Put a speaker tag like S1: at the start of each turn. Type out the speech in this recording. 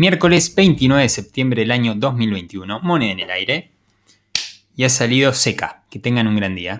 S1: Miércoles 29 de septiembre del año 2021, moneda en el aire. Y ha salido seca. Que tengan un gran día.